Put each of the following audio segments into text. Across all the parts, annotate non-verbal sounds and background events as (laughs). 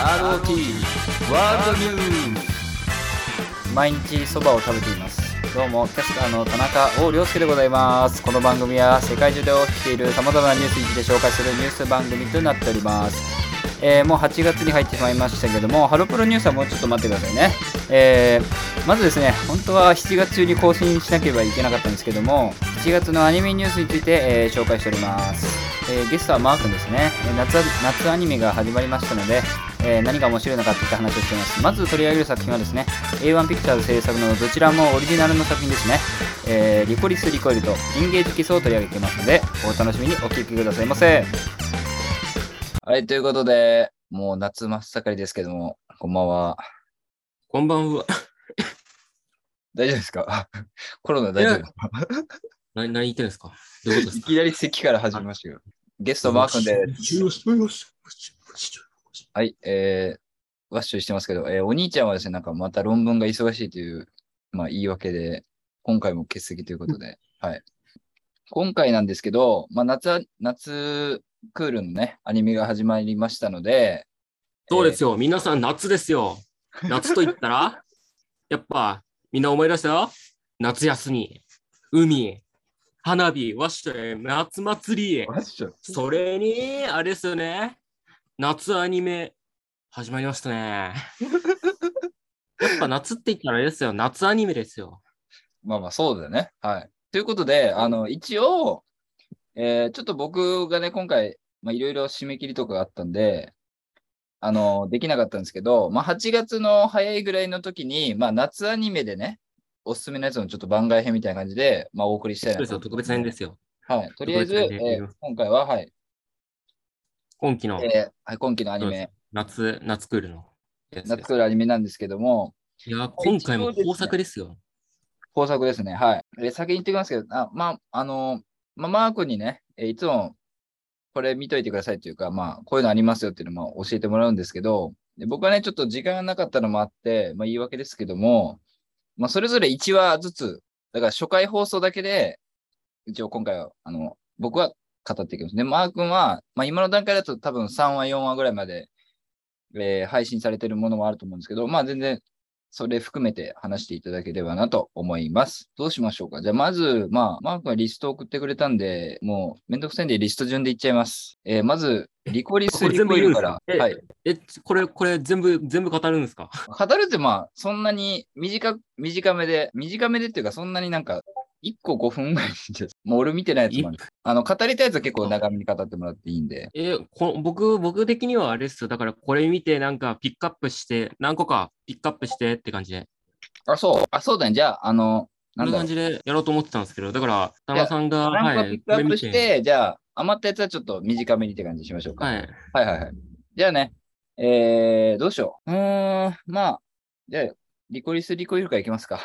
ROT ワールドニュー毎日そばを食べていますどうもキャスターの田中王良介でございますこの番組は世界中で起きている様々なニュースについて紹介するニュース番組となっておりますえー、もう8月に入ってしまいましたけども、ハロプロニュースはもうちょっと待ってくださいね。えー、まずですね、本当は7月中に更新しなければいけなかったんですけども、7月のアニメニュースについて、えー、紹介しております。え、ゲストはマー君ですね。夏夏アニメが始まりましたので、えー、何が面白いのかっていった話をしています。まず取り上げる作品はですね、A1 ピクチャーズ制作のどちらもオリジナルの作品ですね。えー、リコリス・リコイルとインゲージキスを取り上げていますので、お楽しみにお聴きくださいませ。はい、ということで、もう夏真っ盛りですけども、こんばんは。こんばんは。大丈夫ですか？(laughs) コロナ大丈夫？何何言ってるんですか？どういうことですか？いきなり席から始めましたよ。ゲストマー君で。はい、えー、ワッシュしてますけど、えー、お兄ちゃんはですね、なんかまた論文が忙しいという、まあ言い訳で、今回も欠席ということで、はい。今回なんですけど、まあ夏、夏クールのね、アニメが始まりましたので、そうですよ、えー、皆さん夏ですよ。夏と言ったら、(laughs) やっぱみんな思い出した？よ。夏休み、海、花火、わっしょい、夏祭り。それに、あれですよね。夏アニメ、始まりましたね。(laughs) やっぱ夏って言ったらあれですよ。夏アニメですよ。まあまあ、そうだよね。はい。ということで、あの、一応、えー、ちょっと僕がね、今回、まあ、いろいろ締め切りとかがあったんで、あの、できなかったんですけど、まあ、8月の早いぐらいの時に、まあ、夏アニメでね、おすすめのやつのちょっと番外編みたいな感じで、まあ、お送りしたいなそうですよ、特別編ですよ。はい。とりあえず、えー、今回は、はい。今期の、えー、はい、今期のアニメ。夏、夏クールの夏クールアニメなんですけども。いや、今回も豊作ですよ。豊作ですね。はい。え先に言ってきますけど、あまあ、あの、まあ、マー君にね、えいつもこれ見といてくださいっていうか、まあ、こういうのありますよっていうのも教えてもらうんですけど、で僕はね、ちょっと時間がなかったのもあって、まあ、言い訳ですけども、まあ、それぞれ1話ずつ、だから初回放送だけで、一応今回は、あの、僕は語っていきます。で、マー君は、まあ、今の段階だと多分3話、4話ぐらいまで、えー、配信されてるものもあると思うんですけど、まあ、全然それ含めて話していただければなと思います。どうしましょうか？じゃあまず、まあ、マークがリストを送ってくれたんで、もうめんどくさいんでリスト順でいっちゃいます。えー、まず、リコリスリコイルから。はい。え、これ、これ全部、全部語るんですか？語るってまあ、そんなに短、短めで、短めでっていうか、そんなになんか1個5分ぐらいでもう俺見てないやつもある。あの、語りたいやつは結構長めに語ってもらっていいんで。えこ僕、僕的にはあれですよ。だからこれ見てなんかピックアップして、何個かピックアップしてって感じで。あ、そう。あ、そうだね。じゃあ、あの、こんな感じでやろうと思ってたんですけど、だから、田中さんが、何個ピックアップして、はい、じゃあ、余ったやつはちょっと短めにって感じにしましょうか。はい。はいはいはい。じゃあね、えー、どうしよう。うーん、まあ、じゃあ、リコリスリコイルからいきますか。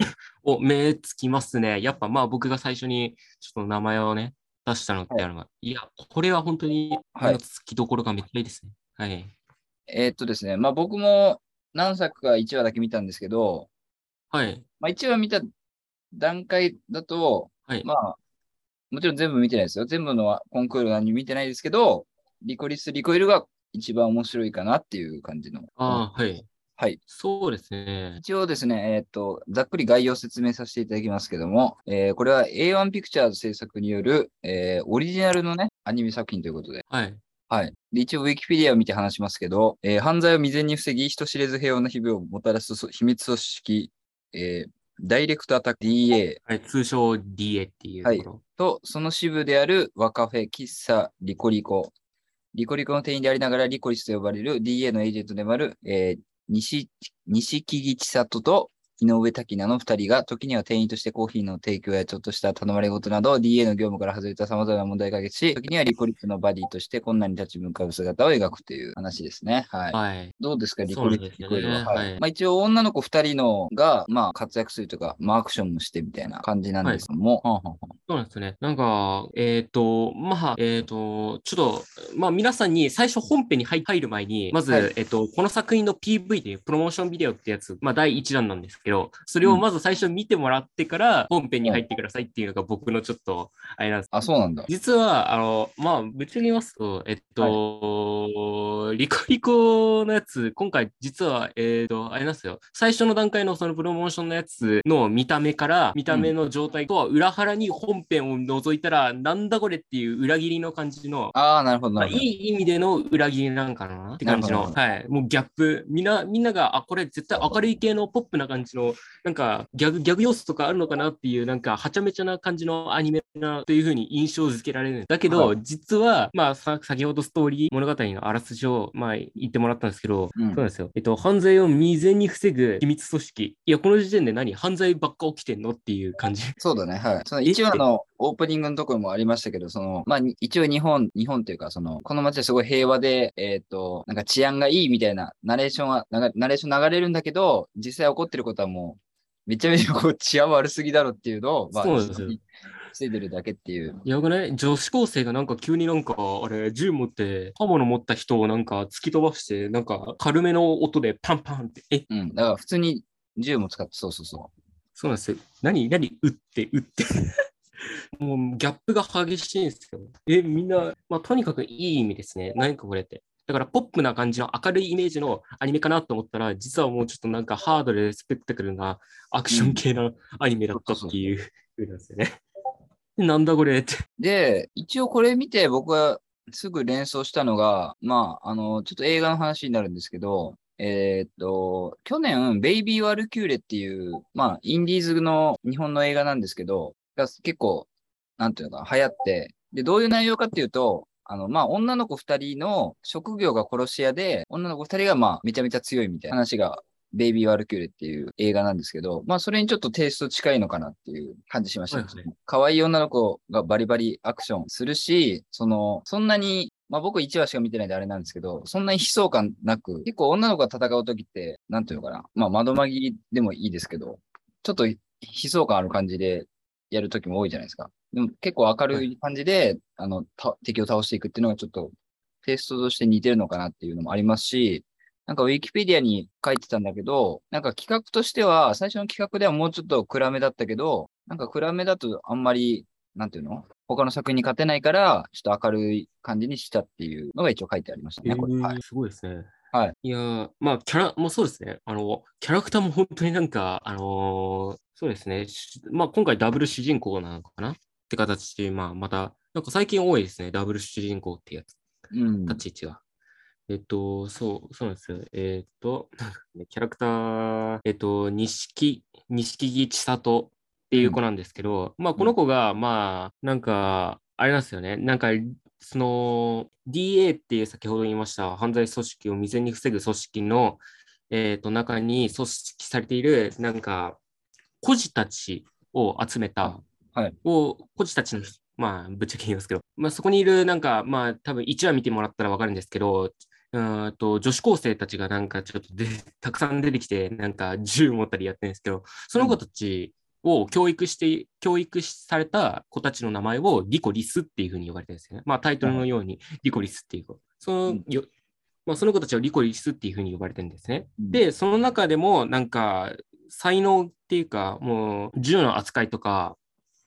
(laughs) お、目つきますね。やっぱまあ僕が最初にちょっと名前をね、出したのってあるのが、はい、いや、これは本当に、はい、つきどころがめっちゃいいですね。はい。えー、っとですね、まあ僕も何作か1話だけ見たんですけど、はい。まあ1話見た段階だと、はい、まあ、もちろん全部見てないですよ。全部のコンクール何見てないですけど、リコリス・リコイルが一番面白いかなっていう感じの。ああ、はい。はい。そうですね。一応ですね、えっ、ー、と、ざっくり概要を説明させていただきますけども、えー、これは A1 ピクチャーズ制作による、えー、オリジナルのね、アニメ作品ということで。はい。はい。で一応、ウィキペディアを見て話しますけど、えー、犯罪を未然に防ぎ、人知れず平和な日々をもたらす秘密組織、えー、ダイレクトアタック DA。はい、通称 DA っていうところ。はい、と、その支部であるワカフェ、喫茶、リコリコ。リコリコの店員でありながらリコリスと呼ばれる DA のエージェントでもある、えー、西、西木千里と井上滝菜の2人が、時には店員としてコーヒーの提供やちょっとした頼まれ事など、DA の業務から外れた様々な問題を解決し、時にはリコリックのバディとして困難に立ち向かう姿を描くという話ですね。はい。はい、どうですか、リコリック、ね、リコリは。はい。まあ、一応、女の子2人のが、まあ、活躍するというか、まあ、アクションもしてみたいな感じなんですけども。はい、そうなんですね。なんか、えっ、ー、と、まあ、えっ、ー、と、ちょっと、まあ、皆さんに最初本編に入る前に、まず、はい、えっ、ー、と、この作品の PV でいうプロモーションビデオってやつ、まあ、第1弾なんですけど、それをまず、最初見てもらってから本編に入ってくださいっていうのが僕のちょっとあれなんです。あ、そうなんだ。実は、あの、まあ、ぶっちゃけますと、えっと、はと、リコリコのやつ、今回実は、えっ、と、あれなんですよ。最初の段階のそのプロモーションのやつの見た目から、見た目の状態とは裏腹に本編を覗いたら、なんだこれっていう裏切りの感じの、ああ、なるほど、まあ、ないるほど。い意味での裏切りなんかなって感じの、はい。もうギャップ。みんな、みんなが、あ、これ絶対明るい系のポップな感じの、なんかギャグ、ギャグ要素とかあるのかなっていう、なんかはちゃめちゃな感じのアニメなというふうに印象づけられる。だけど、は実は、まあさ、先ほどストーリー物語のあらすじを、まあ、言ってもらったんですけど、うんそうなんですよ。えっと、犯罪を未然に防ぐ秘密組織。いや、この時点で何？犯罪ばっか起きてんの？っていう感じ。そうだね、はい。その1話のオープニングのところもありましたけど、その、まあ、に一応日本、日本っていうか、その、この街はすごい平和で、えっ、と、なんか治安がいいみたいなナレーションは、ナレーション流れるんだけど、実際起こってることはもう、めちゃめちゃこう治安悪すぎだろっていうのを、まあ、そうなんですよ防いでるだけっていう。やばね、女子高生がなんか急になんか、あれ、銃持って、刃物持った人をなんか突き飛ばして、なんか軽めの音でパンパンって、え、うん。だから普通に銃も使って、そうそうそそうなんですよ。何、何、撃って、撃って。もうギャップが激しいんですよ。え、みんな、まあ、とにかくいい意味ですね。何かこれって。だから、ポップな感じの明るいイメージのアニメかなと思ったら、実はもうちょっとなんかハードでスペクタクルなアクション系のアニメだったっていう風なんですよね。で (laughs) なんだこれって。う。で、一応これ見て僕はすぐ連想したのが、まあ、あの、ちょっと映画の話になるんですけど、えーっと、去年、ベイビー・ワルキューレっていう、まあ、インディーズの日本の映画なんですけど、が結構、なんていうのかな、流行って、で、どういう内容かっていうと、あの、まあ、女の子二人の職業が殺し屋で、女の子二人が、まあ、めちゃめちゃ強いみたいな話が、ベイビー・ワルキューレっていう映画なんですけど、まあ、それにちょっとテイスト近いのかなっていう感じしました。はいはい可愛い女の子がバリバリアクションするし、その、そんなに、まあ僕1話しか見てないんであれなんですけど、そんなに悲壮感なく、結構女の子が戦う時って、なんていうのかな、まあ窓まぎりでもいいですけど、ちょっと悲壮感ある感じでやる時も多いじゃないですか。でも結構明るい感じで、あの、た敵を倒していくっていうのがちょっとテイストとして似てるのかなっていうのもありますし、なんかウィキペディアに書いてたんだけど、なんか企画としては、最初の企画ではもうちょっと暗めだったけど、なんか暗めだとあんまり、なんていうの？他の作品に勝てないから、ちょっと明るい感じにしたっていうのが一応書いてありましたね、これ。はい。えーすごいですね。はい。いやー、まあ、キャラ、もうそうですね。あの、キャラクターも本当になんか、あのーそうですね。しまあ、今回ダブル主人公なのかな？って形で、まあ、また、なんか最近多いですね。ダブル主人公ってやつ、うん。立ち位置が。えっと、そう、そうなんですよ。えっと、キャラクター、えっと、錦、錦木千里っていう子なんですけど、まあ、この子が、まあ、なんか、あれなんですよね。なんか、その DA っていう先ほど言いました犯罪組織を未然に防ぐ組織の、えー、と中に組織されているなんか孤児たちを集めた、はいを孤児たちの (laughs) まあぶっちゃけ言いますけど、まあ、そこにいるなんかまあ多分1話見てもらったら分かるんですけどうーんと女子高生たちがなんかちょっとでたくさん出てきてなんか銃持ったりやってるんですけどその子たちを教育して、教育された子たちの名前をリコリスっていうふうに呼ばれてるんですよね。まあタイトルのようにリコリスっていう子。その,、うんよまあ、その子たちをリコリスっていうふうに呼ばれてるんですね。うん、で、その中でもなんか才能っていうか、もう銃の扱いとか、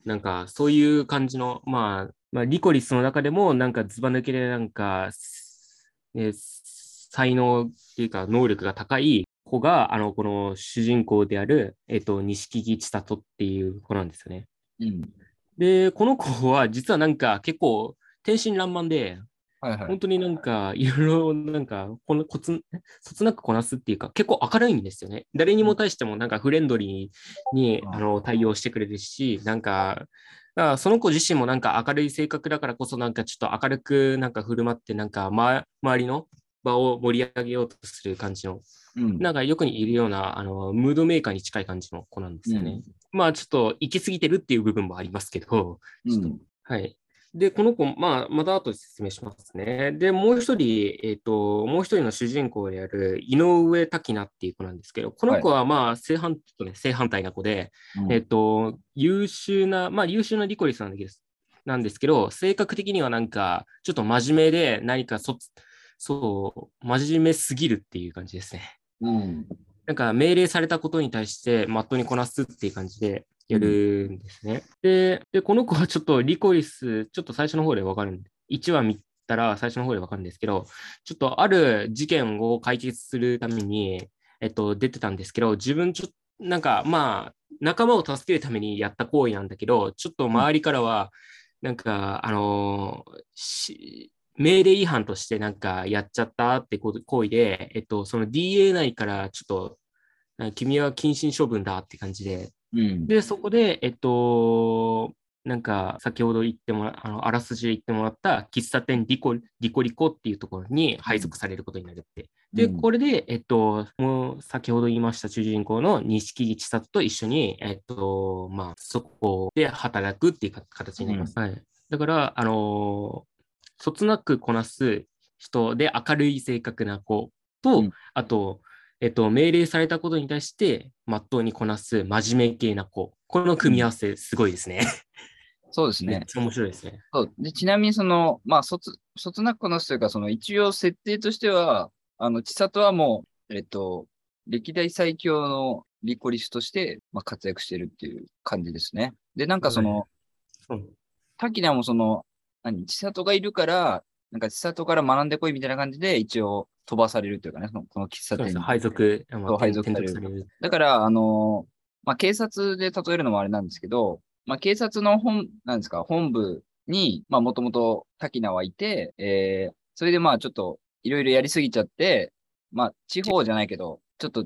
なんかそういう感じの、まあ、まあ、リコリスの中でもなんかずば抜けでなんか、ね、才能っていうか能力が高い子が、あの、この主人公である、えっと、錦木千里っていう子なんですよね。うん。で、この子は実はなんか結構天真爛漫で、はいはい。本当になんかいろいろなんかこのコツ、そつなくこなすっていうか結構明るいんですよね。誰にも対してもなんかフレンドリーにうんあの対応してくれるし、なんか、だからその子自身もなんか明るい性格だからこそなんかちょっと明るくなんか振る舞ってなんか、ま、周りの場を盛り上げようとする感じのうん。なんかよくいるようなあのムードメーカーに近い感じの子なんですよね。まあちょっと行き過ぎてるっていう部分もありますけど、うん。はい。で、この子、まあ、また後で説明しますね。で、もう一人、えっ、と、もう一人の主人公である井上滝菜っていう子なんですけど、この子はまあ、正反、ちょっとね、正反対な子で、うんえっ、と、優秀な、まあ、優秀なリコリスなんですなんですけど、性格的にはなんか、ちょっと真面目で、何かそ、そう、真面目すぎるっていう感じですね。うん。なんか命令されたことに対して、まっとうにこなすっていう感じでやるんですね。でで、この子はちょっとリコリス、ちょっと最初の方でわかるんで、1話見たら最初の方でわかるんですけど、ちょっとある事件を解決するために、えっと、出てたんですけど、自分ちょっと、なんかまあ、仲間を助けるためにやった行為なんだけど、ちょっと周りからは、なんか、あのし命令違反としてなんかやっちゃったって行為で、えっと、その DA 内からちょっと、君は謹慎処分だって感じで、うん。で、そこで、えっと、なんか、先ほど言ってもらあの、あらすじで言ってもらった、喫茶店リコリコリコっていうところに配属されることになるって。で、うんこれで、えっと、もう先ほど言いました主人公の錦木千里と一緒に、えっと、まあ、そこで働くっていうか形になります。はい。だから、あのーそつなくこなす人で明るい性格な子と、うんあと、えっと、命令されたことに対して、まっとうにこなす真面目系な子。この組み合わせ、すごいですね。そうですね。面白いですね。そうでちなみに、その、まあ、卒、卒なくこなすというか、その、一応設定としては、あの、千里はもう、えっと、歴代最強のリコリスとして、まあ、活躍してるっていう感じですね。で、なんかその、うん滝名もその、何、千里がいるから、なんか千里から学んでこいみたいな感じで、一応飛ばされるというかね、そのこの喫茶店に。配属、配属転される。だから、あのまあ、警察で例えるのもあれなんですけど、まあ、警察の本、なんですか、本部に、まあ、もともと滝名はいて、えー、それでまあ、ちょっと、いろいろやりすぎちゃって、まあ、地方じゃないけど、ちょっと、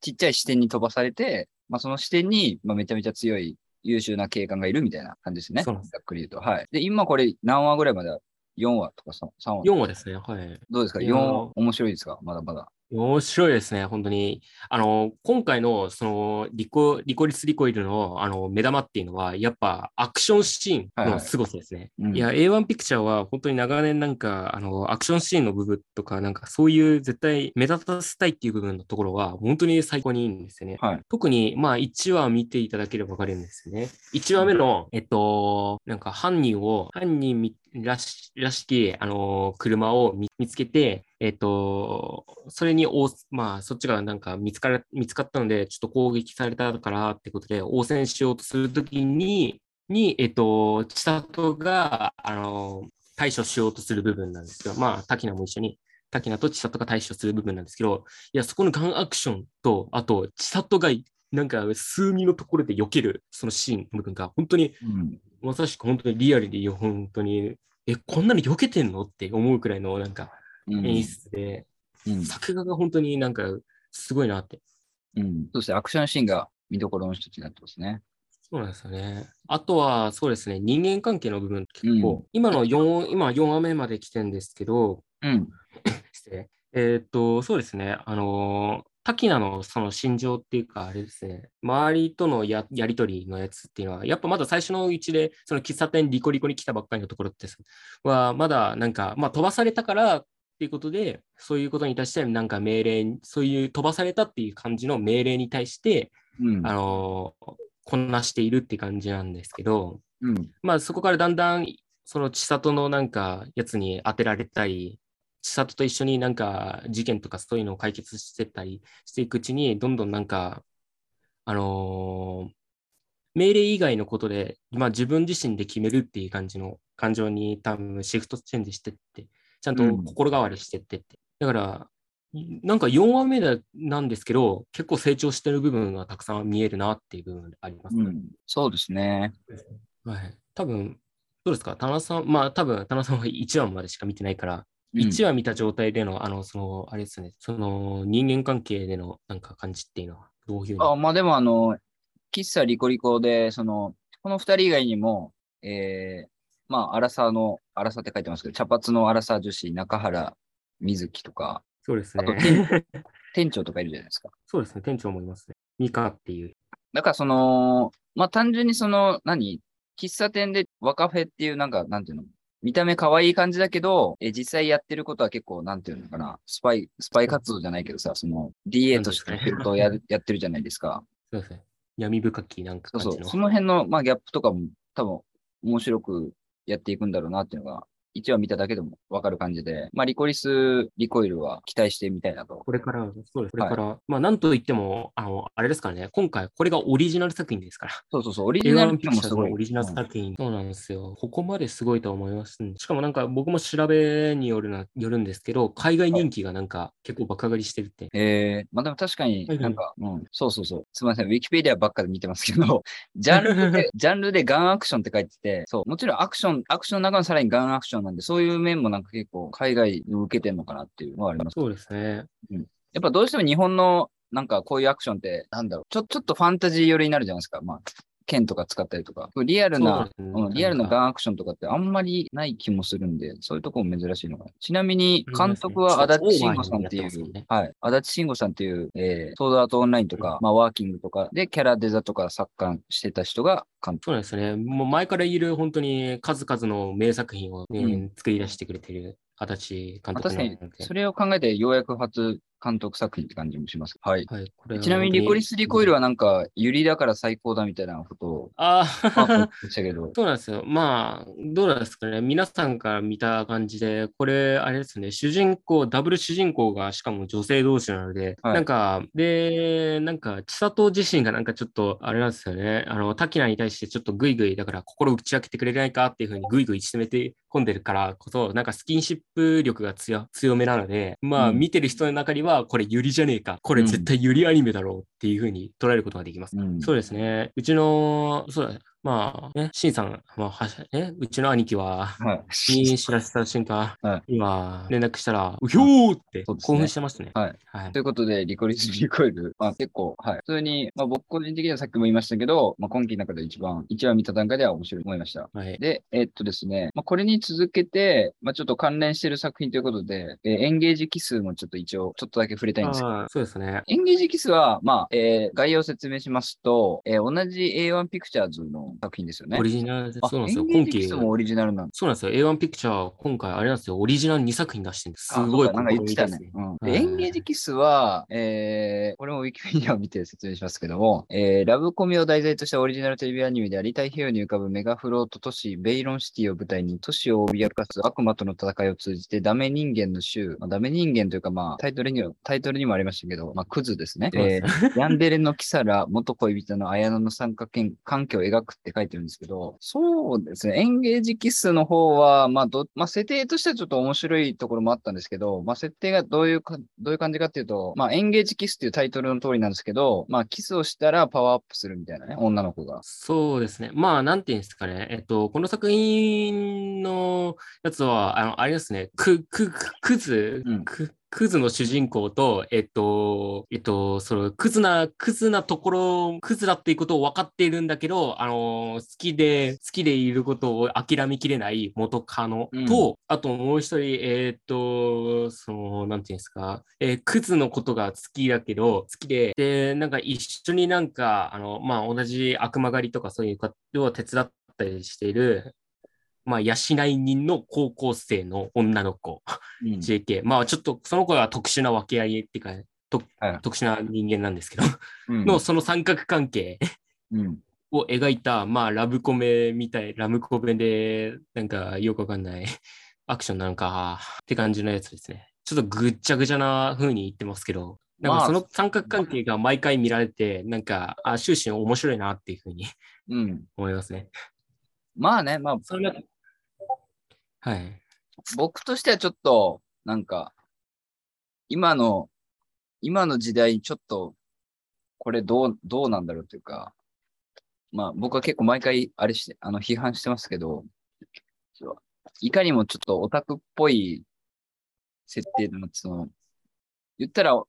ちっちゃい視点に飛ばされて、まあ、その視点に、まあ、めちゃめちゃ強い、優秀な警官がいるみたいな感じですね。そうざっくり言うと。はい。で、今これ何話ぐらいまで ?4 話とか 3, 3話4話ですね。はい。どうですか？いや ?4 ー面白いですか？まだまだ。面白いですね、本当に。あの、今回の、その、リコ、リコリス・リコイルの、あの、目玉っていうのは、やっぱ、アクションシーンの凄さですね。うんいや、A1 ピクチャーは、本当に長年なんか、あの、アクションシーンの部分とか、なんか、そういう絶対目立たせたいっていう部分のところは、本当に最高にいいんですよね。はい。特に、まあ、1話見ていただければわかるんですよね。1話目の、えっと、なんか犯人を、犯人みらしらしき、あの、車を見見つけて、えっと、それに応、まあ、そっちがなんか見つから、見つかったので、ちょっと攻撃されたからってことで、応戦しようとするときに、に、えっと、千里が、あの、対処しようとする部分なんですけど、まあ、滝名も一緒に、滝名と千里が対処する部分なんですけど、いや、そこのガンアクションと、あと、千里がなんか数ミのところで避けるそのシーンの部分が本当にうん。まさしく本当にリアルで本当にえこんなの避けてんの？って思うくらいのなんかうん演出で、うん。作画が本当になんかすごいなって。うん。そしてアクションシーンが見どころの一つになってますね。そうなんですよね。あとはそうですね。人間関係の部分。結構、うん。今の4今4話目まで来てるんですけどうん。えーっとそうですね。あのー滝名のその心情っていうか、あれですね、周りとのややりとりのやつっていうのは、やっぱまだ最初のうちで、その喫茶店リコリコに来たばっかりのところってさは、まだなんか、まあ飛ばされたからっていうことで、そういうことに対して、なんか命令、そういう飛ばされたっていう感じの命令に対して、うん。あのーこなしているって感じなんですけど、うん。まあそこからだんだん、その千里のなんかやつに当てられたり、千里と一緒になんか事件とかそういうのを解決してったりしていくうちに、どんどんなんか、あのー命令以外のことで、まあ自分自身で決めるっていう感じの感情に多分シフトチェンジしてって、ちゃんとうん心変わりしてってって。だから、なんか4話目だなんですけど、結構成長してる部分がたくさん見えるなっていう部分がありますね。うん。そうですね。はい。多分、どうですか？田中さん、まあ多分、田中さんは1話までしか見てないから、うん1話見た状態での、あの、その、あれですね、その人間関係でのなんか感じっていうのは、どういうあ、まあでもあの、喫茶リコリコで、その、この二人以外にも、えー、まあ、アラサーの、アラサーって書いてますけど、茶髪のアラサー女子、中原瑞希とか、そうですあとね。(laughs) 店長とかいるじゃないですか。そうですね、店長もいますね。ミカっていう。だからその、まあ単純にその、何？喫茶店で若フェっていうなんか、なんていうの？見た目可愛い感じだけど、え実際やってることは結構、なんていうのかな、スパイ、スパイ活動じゃないけどさ、その DA として仕事をやる (laughs) やってるじゃないですか。そうですね。闇深きなんかそうそう。その辺の、まあ、ギャップとかも多分面白くやっていくんだろうなっていうのが1話見ただけでもわかる感じで、まあ、リコリス・リコイルは期待してみたいなと。これから、そうです。これから、まあ、なんといっても、あの、あれですからね、今回、これがオリジナル作品ですから。そうそうそう、オリジナル A1 ってピクチャーズいうのもすごい。のオリジナルうん作品、そうなんですよ。ここまですごいと思います。しかもなんか僕も調べによるな、よるんですけど、海外人気がなんか結構爆上がりしてるって。えー、まあでも確かにはいはいなんか、うん、そうそうそう。すみません、ウィキペディアばっかで見てますけど、ジャンルで、(laughs) ジャンルでガンアクションって書いてて、そう、もちろんアクション、アクションの中のさらにガンアクションなんで、そういう面もなんか結構海外に受けてんのかなっていうのはあります。そうですね。やっぱどうしても日本のなんかこういうアクションって、なんだろう、ちょ、ちょっとファンタジー寄りになるじゃないですか。まあ、剣とか使ったりとか。リアルな、ねうん、リアルなガンアクションとかってあんまりない気もするんで、そういうとこも珍しいのかな。ちなみに、うん監督は足立慎吾さんっていちょっとオーバーにやってますもんね、うはい。足立慎吾さんっていう、えー、ソードアートオンラインとか、まあ、ワーキングとかでキャラデザとか作家してた人が監督。そうなんですね。もう前からいる本当に数々の名作品を、ねうん作り出してくれてる足立監まあ確かにそれを考えてようやく初監督作品って感じもします。はい。はい、これはちなみにリコリス・リコイルは。はなんか、ユリだから最高だみたいなことを、あまあ、言あってたけど。(laughs) そうなんですよ。まあ、どうなんですかね。皆さんから見た感じで、これ、あれですね、主人公、ダブル主人公がしかも女性同士なので、はいなんか、で、なんか、千里自身がなんかちょっと、あれなんですよね、あの、滝名に対してちょっとグイグイ、だから心を打ち明けてくれないかっていうふうにグイグイ詰めて込んでるからこそ、なんかスキンシップ力が強強めなので、まあ、うん見てる人の中には、これユリじゃねえか、これ絶対ユリアニメだろうっていうふうに捉えることができます。うんそうですね。うちの、そうだ、まあね、シンさん、まあはしね、うちの兄貴は、はい。に知らせた瞬間、はい今、連絡したら、うひょーってそうですね興奮してましたね。はい。はいということで、リコリス・リコイル、まあ結構、はい。普通に、まあ僕個人的にはさっきも言いましたけど、まあ今期の中で一番、一話見た段階では面白いと思いました。はい。で、えっとですね、まあこれに続けて、まあちょっと関連している作品ということで、えーエンゲージキスもちょっと一応、ちょっとだけ触れたいんですけど、あーそうですね。エンゲージキスは、まあ、えー概要を説明しますと、えー同じ A1 ピクチャーズの作品ですよねオ。リジナルで、あそうなんですよ。エンゲー今期ジキス、もオリジナルなんだ。そうなんですよ。A1 ピクチャー、今回、あれなんですよ。オリジナル2作品出してるんです。すあごいなんか言ってたねエンゲージキスは、えー、これもウィキペディアを見て説明しますけども、えー、ラブコメを題材としたオリジナルテレビアニメであり、太平洋に浮かぶメガフロート都市、ベイロンシティを舞台に都市を脅かす悪魔との戦いを通じて、ダメ人間の衆、まあ、ダメ人間というか、まあ、タイトルには、タイトルにもありましたけど、まあ、クズですね。えーヤンデレのキサラ、元恋人の綾野の参加権関係を描くって書いてるんですけど、そうですね、エンゲージキスの方は、まあど、まあ、設定としてはちょっと面白いところもあったんですけど、まあ、設定がどういうか、どういう感じかっていうと、まあ、エンゲージキスっていうタイトルの通りなんですけど、まあ、キスをしたらパワーアップするみたいなね、女の子が。そうですね。まあ、なんていうんですかね。えっと、この作品のやつは、あの、あれですね。く、く、く、クズ、うんく、クズの主人公と、えっと、えっと、その、クズな、クズなところ、クズだっていうことを分かっているんだけど、あの、好きで、好きでいることを諦めきれない元カノうん。と、あともう一人、えっと、その、なんていうんですか、えークズのことが好きだけど、好きで、で、なんか一緒になんか、あの、まあ、同じ悪魔狩りとかそういうことを手伝ったりしている、まあ、養い人の高校生の女の子、うん JK。まあ、ちょっとその子は特殊な分け合いっていうか、とはい特殊な人間なんですけど、うんのその三角関係うんを描いた、まあ、ラブコメみたい、ラブコメで、なんかよくわかんないアクションなのかって感じのやつですね。ちょっとぐっちゃぐちゃな風に言ってますけど、なんまあかその三角関係が毎回見られて、なんか、あ、終始面白いなっていう風にうん。思いますね。まあね、まあ、それがはい。僕としてはちょっと、なんか、今の、今の時代ちょっと、これどう、どうなんだろうというか、まあ僕は結構毎回あれして、あの批判してますけど、いかにもちょっとオタクっぽい設定の、その、言ったら、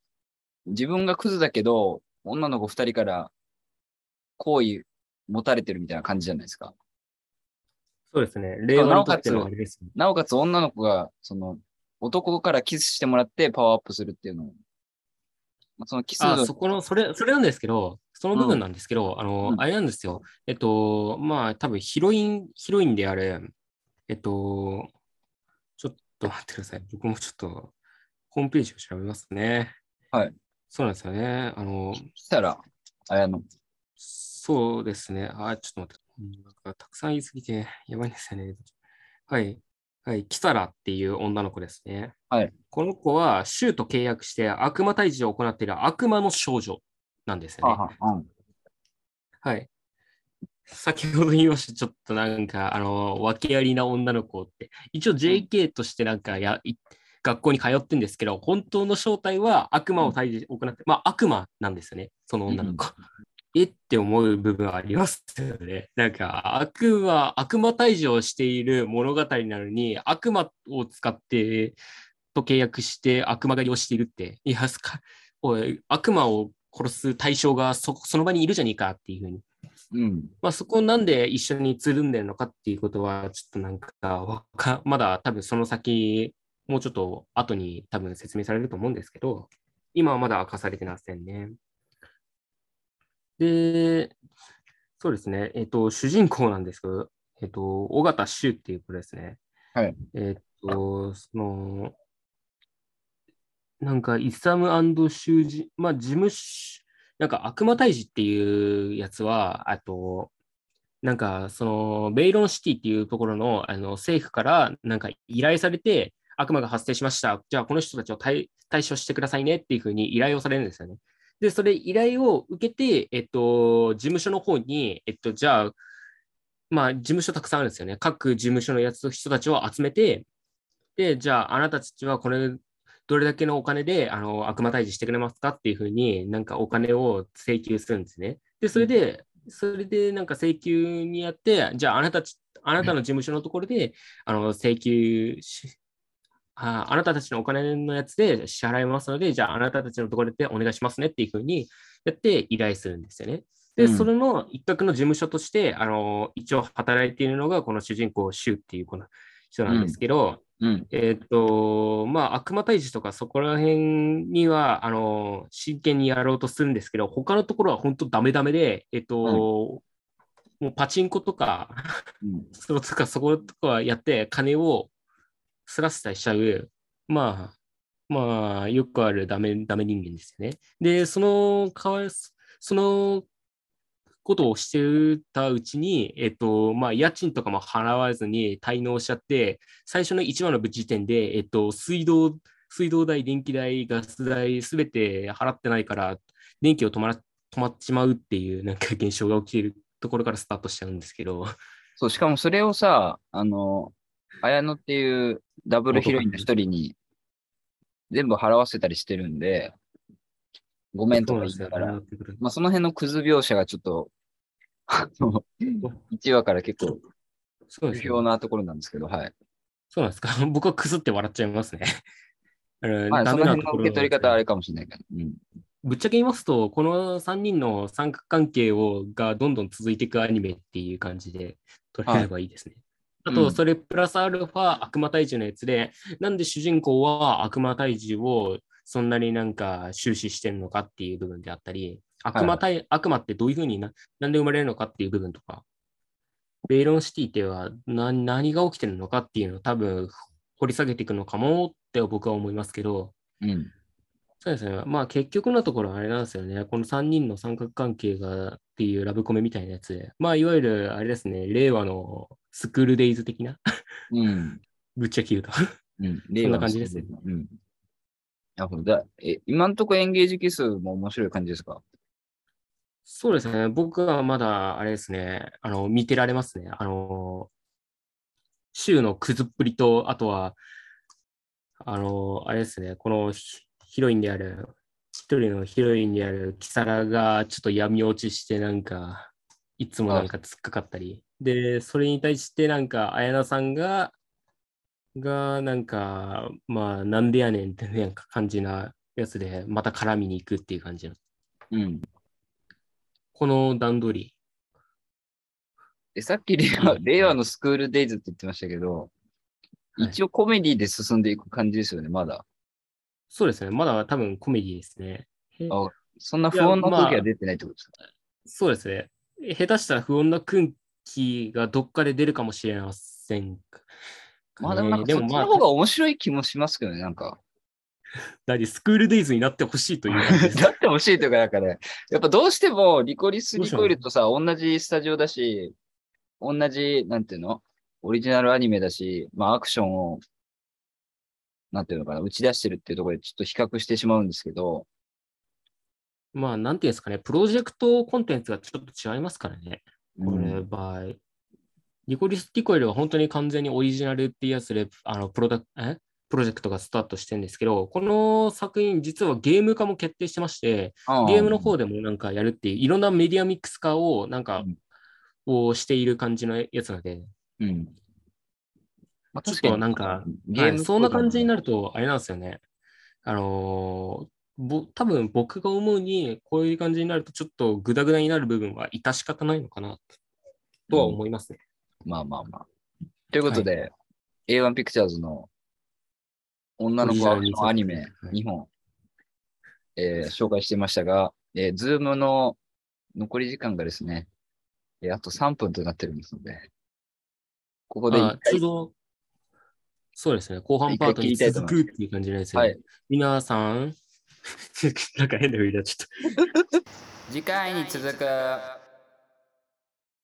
自分がクズだけど、女の子二人から好意持たれてるみたいな感じじゃないですか。そうですね。令和にとってなおかつのあれですね。なおかつ女の子が、その、男からキスしてもらってパワーアップするっていうのを、まあそのキスあ、そこの、それ、それなんですけど、その部分なんですけど、あの、うんあれなんですよ。えっと、まあ、多分ヒロイン、ヒロインである、えっと、ちょっと待ってください。僕もちょっと、ホームページを調べますね。はい。そうなんですよね。あの、したら、あやの、そうですね。あ、ちょっと待って。うんなんかたくさん言いすぎて、やばいんですよね。はい。はい、キサラっていう女の子ですね。はい。この子は、シューと契約して悪魔退治を行っている悪魔の少女なんですよね。ははうんはい。先ほど言いました、ちょっとなんか、あの、訳ありな女の子って、一応 JK としてなんかや、い学校に通ってんですけど、本当の正体は悪魔を退治を行って、まあ悪魔なんですよね、その女の子。えって思う部分はありますよね。なんか悪魔、悪魔退治をしている物語なのに、悪魔を使って、と契約して悪魔狩りをしているって、いや、すかおい、悪魔を殺す対象がそその場にいるじゃねえかっていうふうに。うん。まあ、そこなんで一緒につるんでるのかっていうことは、ちょっとなんかわか、まだ多分その先、もうちょっと後に多分説明されると思うんですけど、今はまだ明かされてませんね。で、そうですね、えっ、と、主人公なんですけど、えっ、と、尾形修っていう子ですね。はい。えっ、と、その、なんか、イサム修二、まあ、事務所、なんか悪魔退治っていうやつは、あと、なんか、その、ベイロンシティっていうところのあの政府から、なんか依頼されて、悪魔が発生しました。じゃあ、この人たちを対対処してくださいねっていうふうに依頼をされるんですよね。で、それ依頼を受けて、えっと、事務所の方に、えっと、じゃあ、まあ、事務所たくさんあるんですよね。各事務所のやつ人たちを集めて、で、じゃあ、あなたたちはこれ、どれだけのお金であの悪魔退治してくれますかっていうふうに、なんかお金を請求するんですね。で、それで、それでなんか請求にやって、じゃあ、あなた、あなたの事務所のところで、あの請求し、ああなたたちのお金のやつで支払いますので、じゃああなたたちのところでお願いしますねっていうふうにやって依頼するんですよね。で、うんそれの一角の事務所として、あの、一応働いているのがこの主人公、シュウっていうこの人なんですけど、うん。えっと、まあ、悪魔退治とかそこら辺には、あの、真剣にやろうとするんですけど、他のところは本当ダメダメで、えっと、もうパチンコとか、うん。(laughs) そうとか、そことかやって、金をすらせたりしちゃう、まあ、まあ、よくあるダメ、ダメ人間ですよね。で、その、かわいそのことをしてたうちに、えっと、まあ、家賃とかも払わずに滞納しちゃって、最初の1話の時点で、えっと、水道、水道代、電気代、ガス代、すべて払ってないから、電気を止まら止まっちまうっていう、なんか現象が起きるところからスタートしちゃうんですけど、そう、しかもそれをさ、あの、綾乃っていうダブルヒロインの一人に全部払わせたりしてるんで、ごめんとか言いながら、まあその辺のクズ描写がちょっと、あの、1話から結構不そうですよ評なところなんですけど、はい。そうなんですか？(laughs) 僕はくすって笑っちゃいますね。(laughs) あのまあダその辺のメなところ受け取り方はあれかもしれないけど。うん。ぶっちゃけ言いますと、この3人の三角関係をがどんどん続いていくアニメっていう感じで捉えればいいですね。あと、うんそれプラスアルファ悪魔退治のやつで、なんで主人公は悪魔退治をそんなになんか終始してるのかっていう部分であったり、悪魔退、悪魔ってどういうふうにな、なんで生まれるのかっていう部分とか、ベイロンシティでは何何が起きてるのかっていうのを多分掘り下げていくのかもって僕は思いますけど、うん。そうですね。まあ結局のところあれなんですよね。この3人の三角関係がっていうラブコメみたいなやつで、まあいわゆるあれですね、令和のスクールデイズ的な、うん。ぶっちゃけ言うと。うん。(laughs) そんな感じですねうん。なるほど。だえ、今んとこエンゲージ係数も面白い感じですか？そうですね。僕はまだあれですね、あの、見てられますね。あの、週のくずっぷりと、あとは、あの、あれですね、このヒヒロインである、一人のヒロインであるキサラがちょっと闇落ちして、なんか、いつもなんか突っかかったり。で、それに対してなんか、綾菜さんが、が、なんか、まあ、なんでやねんってなんか感じなやつで、また絡みに行くっていう感じの。うん。この段取り。で、さっき令和令和のスクールデイズって言ってましたけど、はい一応コメディで進んでいく感じですよね、まだ。そうですね。まだ多分コメディですね。へあそんな不穏な空気は出てないってことですか、そうですね。下手したら不穏な空気がどっかで出るかもしれませんか？まあでもなんかそっちの方が面白い気もしますけどね、なんか。何？スクールデイズになってほしいという感じです。(laughs) だってほしいというか、なんかね、やっぱどうしてもリコリス・リコイルとさ、同じスタジオだし、同じ、なんていうの？オリジナルアニメだし、まあアクションを、なんていうのかな、打ち出してるっていうところでちょっと比較してしまうんですけど、まあ、なんていうんですかね、プロジェクトコンテンツがちょっと違いますからね。こうんれ場合。リコリス・リコイルは本当に完全にオリジナルっていうやつで、あのプロダクえ？プロジェクトがスタートしてるんですけど、この作品、実はゲーム化も決定してまして、ゲームの方でもなんかやるっていう、いろんなメディアミックス化をなんかうん、をしている感じのやつなので、うん。まあちょっとなんか、ゲーム、はいそんな感じになる。ると、あれなんですよね。あのーぼ多分僕が思うに、こういう感じになると、ちょっとグダグダになる部分は致し方ないのかな、とは思いますね。まあまあまあ。ということで、A1 ピクチャーズの女の子アクションアニメはい2本、えー紹介していましたが、えー、ズームの残り時間がですね、えーあと3分となってるんですので、ここであちょうど、そうですね、後半パートに続くっていう感じなんですよ、はい。皆さん、(laughs) なんか変な風になっちゃった。(laughs) 次回に続く。